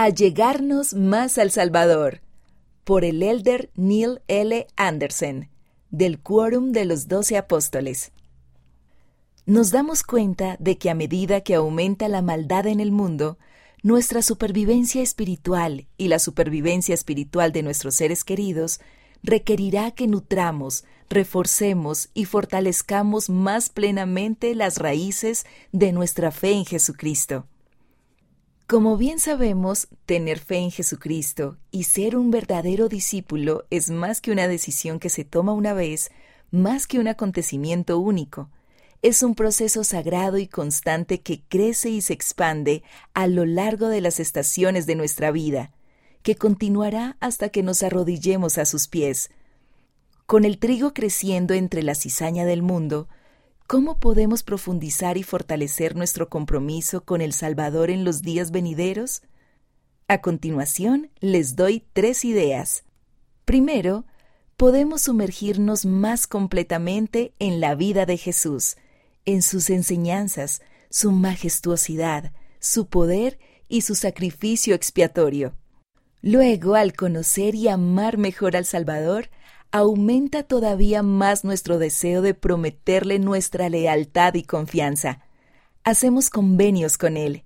A llegarnos más al Salvador, por el elder Neil L. Anderson, del Quórum de los Doce Apóstoles. Nos damos cuenta de que a medida que aumenta la maldad en el mundo, nuestra supervivencia espiritual y la supervivencia espiritual de nuestros seres queridos requerirá que nutramos, reforcemos y fortalezcamos más plenamente las raíces de nuestra fe en Jesucristo. Como bien sabemos, tener fe en Jesucristo y ser un verdadero discípulo es más que una decisión que se toma una vez, más que un acontecimiento único. Es un proceso sagrado y constante que crece y se expande a lo largo de las estaciones de nuestra vida, que continuará hasta que nos arrodillemos a sus pies. Con el trigo creciendo entre la cizaña del mundo, ¿Cómo podemos profundizar y fortalecer nuestro compromiso con el Salvador en los días venideros? A continuación, les doy tres ideas. Primero, podemos sumergirnos más completamente en la vida de Jesús, en sus enseñanzas, su majestuosidad, su poder y su sacrificio expiatorio. Luego, al conocer y amar mejor al Salvador, aumenta todavía más nuestro deseo de prometerle nuestra lealtad y confianza. Hacemos convenios con Él.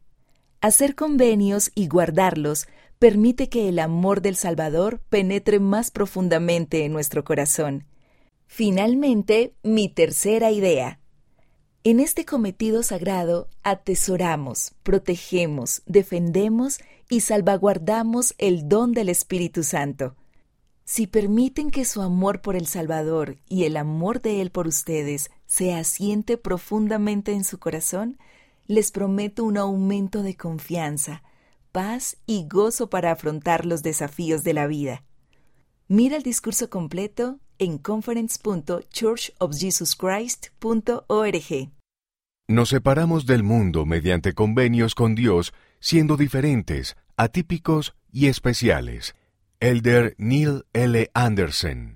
Hacer convenios y guardarlos permite que el amor del Salvador penetre más profundamente en nuestro corazón. Finalmente, mi tercera idea. En este cometido sagrado atesoramos, protegemos, defendemos y salvaguardamos el don del Espíritu Santo. Si permiten que su amor por el Salvador y el amor de Él por ustedes se asiente profundamente en su corazón, les prometo un aumento de confianza, paz y gozo para afrontar los desafíos de la vida. Mira el discurso completo en conference.churchofjesuschrist.org. Nos separamos del mundo mediante convenios con Dios, siendo diferentes, atípicos y especiales. Elder Neil L. Anderson